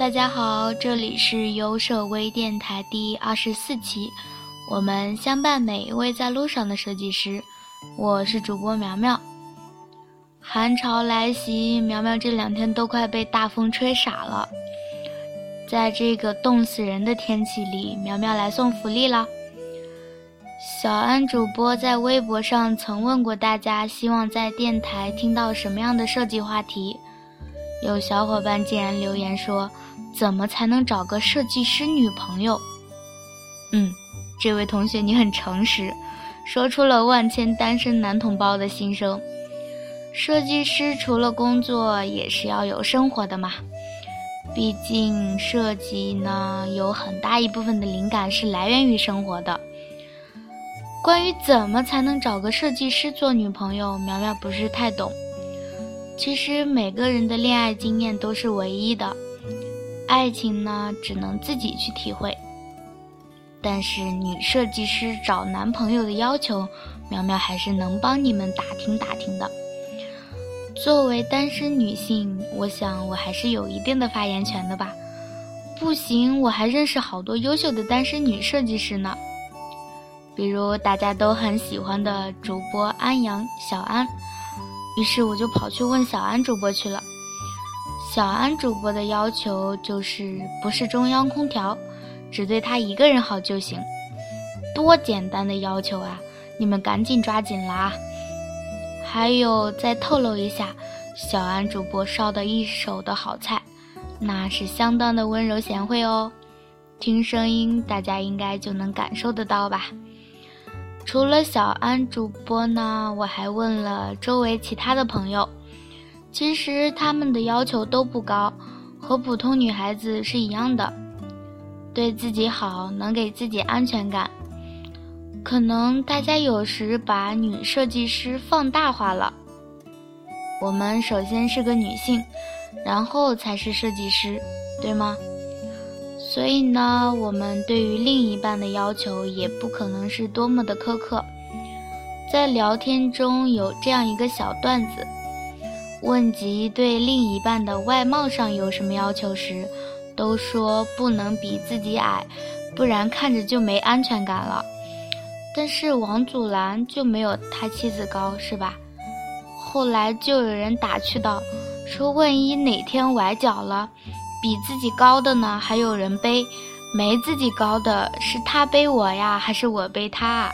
大家好，这里是优设微电台第二十四期，我们相伴每一位在路上的设计师。我是主播苗苗。寒潮来袭，苗苗这两天都快被大风吹傻了。在这个冻死人的天气里，苗苗来送福利了。小安主播在微博上曾问过大家，希望在电台听到什么样的设计话题。有小伙伴竟然留言说：“怎么才能找个设计师女朋友？”嗯，这位同学你很诚实，说出了万千单身男同胞的心声。设计师除了工作，也是要有生活的嘛。毕竟设计呢，有很大一部分的灵感是来源于生活的。关于怎么才能找个设计师做女朋友，苗苗不是太懂。其实每个人的恋爱经验都是唯一的，爱情呢只能自己去体会。但是女设计师找男朋友的要求，苗苗还是能帮你们打听打听的。作为单身女性，我想我还是有一定的发言权的吧。不行，我还认识好多优秀的单身女设计师呢，比如大家都很喜欢的主播安阳小安。于是我就跑去问小安主播去了。小安主播的要求就是不是中央空调，只对他一个人好就行。多简单的要求啊！你们赶紧抓紧啦！还有再透露一下，小安主播烧的一手的好菜，那是相当的温柔贤惠哦。听声音，大家应该就能感受得到吧。除了小安主播呢，我还问了周围其他的朋友，其实他们的要求都不高，和普通女孩子是一样的，对自己好，能给自己安全感。可能大家有时把女设计师放大化了，我们首先是个女性，然后才是设计师，对吗？所以呢，我们对于另一半的要求也不可能是多么的苛刻。在聊天中有这样一个小段子，问及对另一半的外貌上有什么要求时，都说不能比自己矮，不然看着就没安全感了。但是王祖蓝就没有他妻子高，是吧？后来就有人打趣道，说万一哪天崴脚了。比自己高的呢，还有人背；没自己高的是他背我呀，还是我背他？啊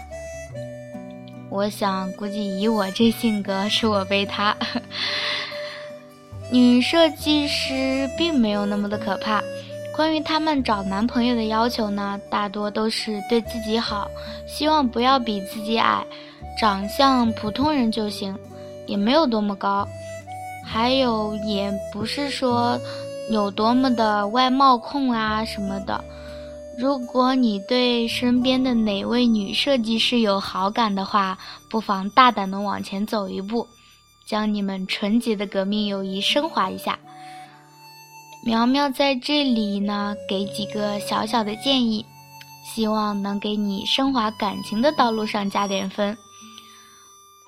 我想，估计以我这性格，是我背他。女设计师并没有那么的可怕。关于他们找男朋友的要求呢，大多都是对自己好，希望不要比自己矮，长相普通人就行，也没有多么高。还有，也不是说。有多么的外貌控啊什么的，如果你对身边的哪位女设计师有好感的话，不妨大胆的往前走一步，将你们纯洁的革命友谊升华一下。苗苗在这里呢，给几个小小的建议，希望能给你升华感情的道路上加点分。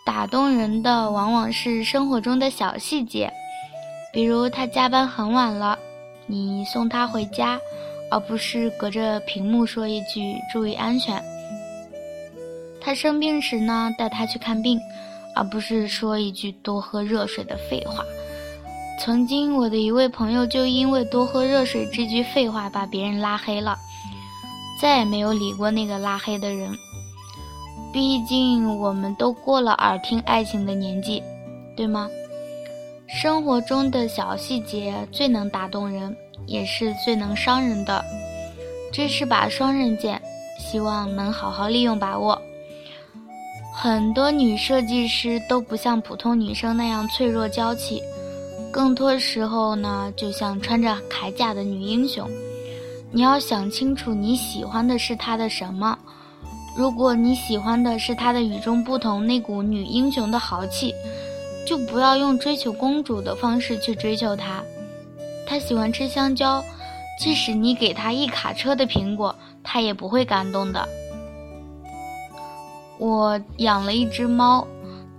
打动人的往往是生活中的小细节。比如他加班很晚了，你送他回家，而不是隔着屏幕说一句“注意安全”。他生病时呢，带他去看病，而不是说一句“多喝热水”的废话。曾经我的一位朋友就因为“多喝热水”这句废话把别人拉黑了，再也没有理过那个拉黑的人。毕竟我们都过了耳听爱情的年纪，对吗？生活中的小细节最能打动人，也是最能伤人的。这是把双刃剑，希望能好好利用把握。很多女设计师都不像普通女生那样脆弱娇气，更多时候呢，就像穿着铠甲的女英雄。你要想清楚，你喜欢的是她的什么。如果你喜欢的是她的与众不同那股女英雄的豪气。就不要用追求公主的方式去追求她。他喜欢吃香蕉，即使你给他一卡车的苹果，他也不会感动的。我养了一只猫，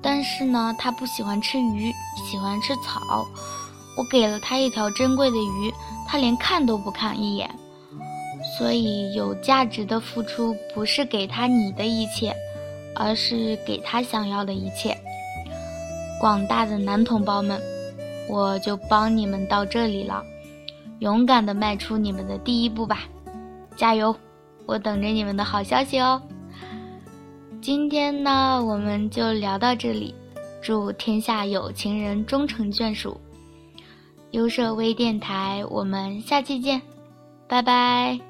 但是呢，它不喜欢吃鱼，喜欢吃草。我给了他一条珍贵的鱼，他连看都不看一眼。所以，有价值的付出不是给他你的一切，而是给他想要的一切。广大的男同胞们，我就帮你们到这里了，勇敢的迈出你们的第一步吧，加油！我等着你们的好消息哦。今天呢，我们就聊到这里，祝天下有情人终成眷属。优设微电台，我们下期见，拜拜。